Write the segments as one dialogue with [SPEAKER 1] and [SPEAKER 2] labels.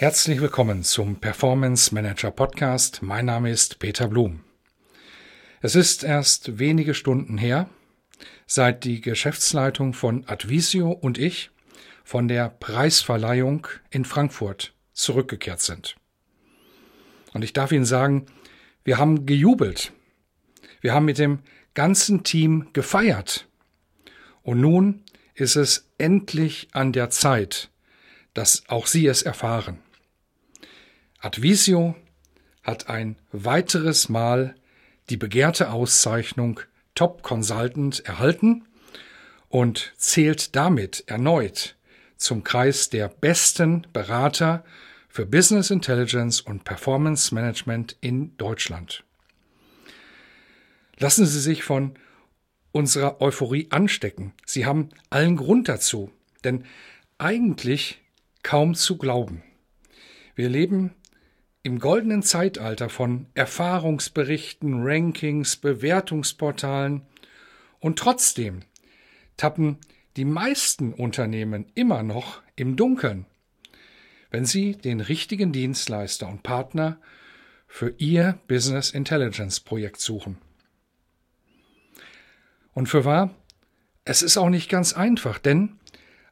[SPEAKER 1] Herzlich willkommen zum Performance Manager Podcast. Mein Name ist Peter Blum. Es ist erst wenige Stunden her, seit die Geschäftsleitung von Advisio und ich von der Preisverleihung in Frankfurt zurückgekehrt sind. Und ich darf Ihnen sagen, wir haben gejubelt. Wir haben mit dem ganzen Team gefeiert. Und nun ist es endlich an der Zeit, dass auch Sie es erfahren. Advisio hat ein weiteres Mal die begehrte Auszeichnung Top Consultant erhalten und zählt damit erneut zum Kreis der besten Berater für Business Intelligence und Performance Management in Deutschland. Lassen Sie sich von unserer Euphorie anstecken. Sie haben allen Grund dazu, denn eigentlich kaum zu glauben. Wir leben im goldenen Zeitalter von Erfahrungsberichten, Rankings, Bewertungsportalen und trotzdem tappen die meisten Unternehmen immer noch im Dunkeln, wenn sie den richtigen Dienstleister und Partner für ihr Business Intelligence Projekt suchen. Und für wahr, es ist auch nicht ganz einfach, denn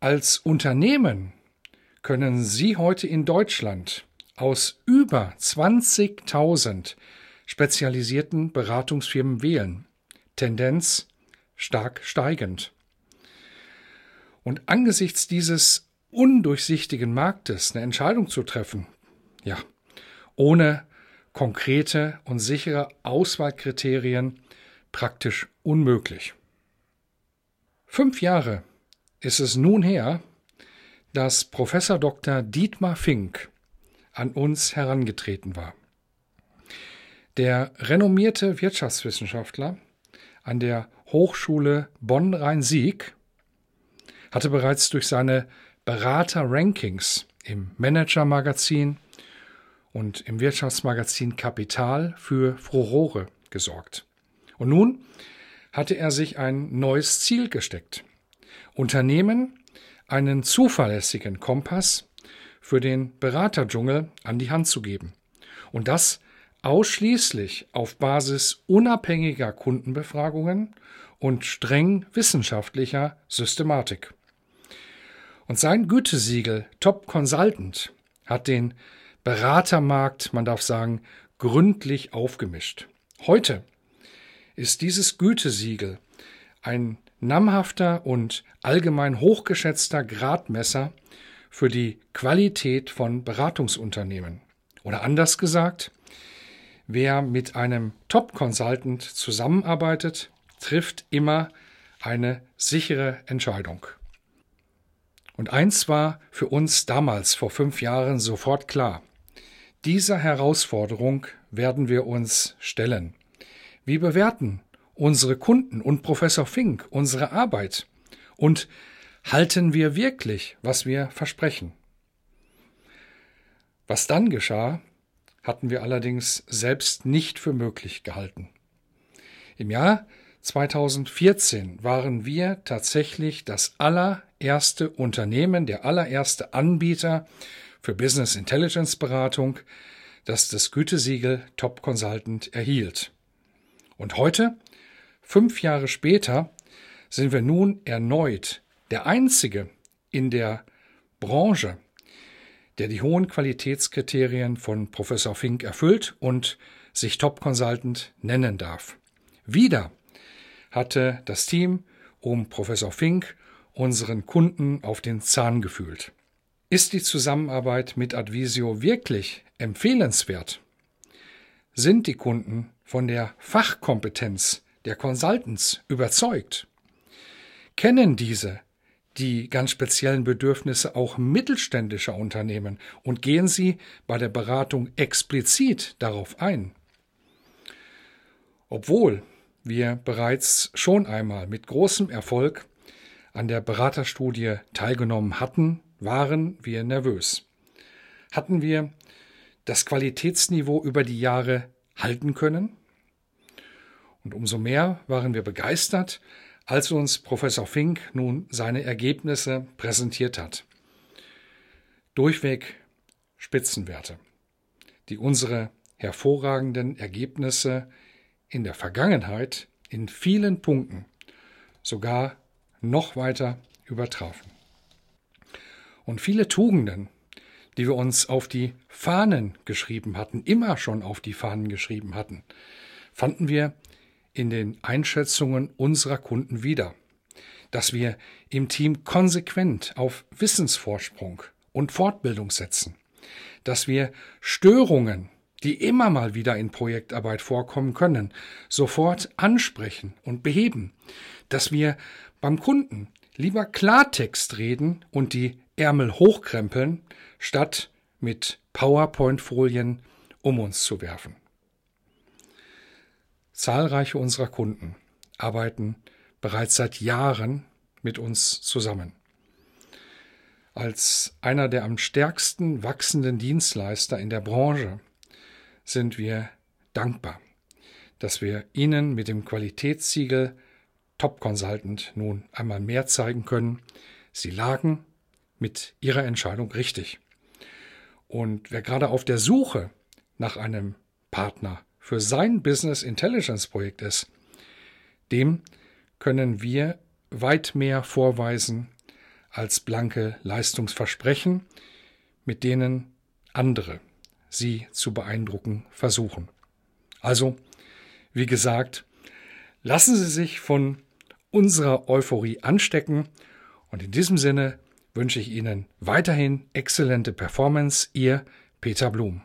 [SPEAKER 1] als Unternehmen können Sie heute in Deutschland aus über 20.000 spezialisierten Beratungsfirmen wählen. Tendenz stark steigend. Und angesichts dieses undurchsichtigen Marktes eine Entscheidung zu treffen, ja, ohne konkrete und sichere Auswahlkriterien praktisch unmöglich. Fünf Jahre ist es nun her, dass Professor Dr. Dietmar Fink an uns herangetreten war. Der renommierte Wirtschaftswissenschaftler an der Hochschule Bonn-Rhein-Sieg hatte bereits durch seine Berater-Rankings im Manager-Magazin und im Wirtschaftsmagazin Kapital für Furore gesorgt. Und nun hatte er sich ein neues Ziel gesteckt. Unternehmen einen zuverlässigen Kompass für den Beraterdschungel an die Hand zu geben. Und das ausschließlich auf Basis unabhängiger Kundenbefragungen und streng wissenschaftlicher Systematik. Und sein Gütesiegel Top Consultant hat den Beratermarkt, man darf sagen, gründlich aufgemischt. Heute ist dieses Gütesiegel ein namhafter und allgemein hochgeschätzter Gradmesser für die Qualität von Beratungsunternehmen. Oder anders gesagt, wer mit einem Top-Consultant zusammenarbeitet, trifft immer eine sichere Entscheidung. Und eins war für uns damals vor fünf Jahren sofort klar. Dieser Herausforderung werden wir uns stellen. Wie bewerten unsere Kunden und Professor Fink unsere Arbeit? Und halten wir wirklich, was wir versprechen? Was dann geschah, hatten wir allerdings selbst nicht für möglich gehalten. Im Jahr 2014 waren wir tatsächlich das allererste Unternehmen, der allererste Anbieter für Business Intelligence Beratung, das das Gütesiegel Top Consultant erhielt. Und heute Fünf Jahre später sind wir nun erneut der Einzige in der Branche, der die hohen Qualitätskriterien von Professor Fink erfüllt und sich Top Consultant nennen darf. Wieder hatte das Team um Professor Fink unseren Kunden auf den Zahn gefühlt. Ist die Zusammenarbeit mit Advisio wirklich empfehlenswert? Sind die Kunden von der Fachkompetenz der Consultants überzeugt? kennen diese die ganz speziellen Bedürfnisse auch mittelständischer Unternehmen und gehen Sie bei der Beratung explizit darauf ein. Obwohl wir bereits schon einmal mit großem Erfolg an der Beraterstudie teilgenommen hatten, waren wir nervös. Hatten wir das Qualitätsniveau über die Jahre halten können? Und umso mehr waren wir begeistert, als uns Professor Fink nun seine Ergebnisse präsentiert hat. Durchweg Spitzenwerte, die unsere hervorragenden Ergebnisse in der Vergangenheit in vielen Punkten sogar noch weiter übertrafen. Und viele Tugenden, die wir uns auf die Fahnen geschrieben hatten, immer schon auf die Fahnen geschrieben hatten, fanden wir in den Einschätzungen unserer Kunden wieder, dass wir im Team konsequent auf Wissensvorsprung und Fortbildung setzen, dass wir Störungen, die immer mal wieder in Projektarbeit vorkommen können, sofort ansprechen und beheben, dass wir beim Kunden lieber Klartext reden und die Ärmel hochkrempeln, statt mit PowerPoint-Folien um uns zu werfen. Zahlreiche unserer Kunden arbeiten bereits seit Jahren mit uns zusammen. Als einer der am stärksten wachsenden Dienstleister in der Branche sind wir dankbar, dass wir Ihnen mit dem Qualitätssiegel Top Consultant nun einmal mehr zeigen können. Sie lagen mit Ihrer Entscheidung richtig. Und wer gerade auf der Suche nach einem Partner für sein Business Intelligence Projekt ist, dem können wir weit mehr vorweisen als blanke Leistungsversprechen, mit denen andere sie zu beeindrucken versuchen. Also, wie gesagt, lassen Sie sich von unserer Euphorie anstecken und in diesem Sinne wünsche ich Ihnen weiterhin exzellente Performance, Ihr Peter Blum.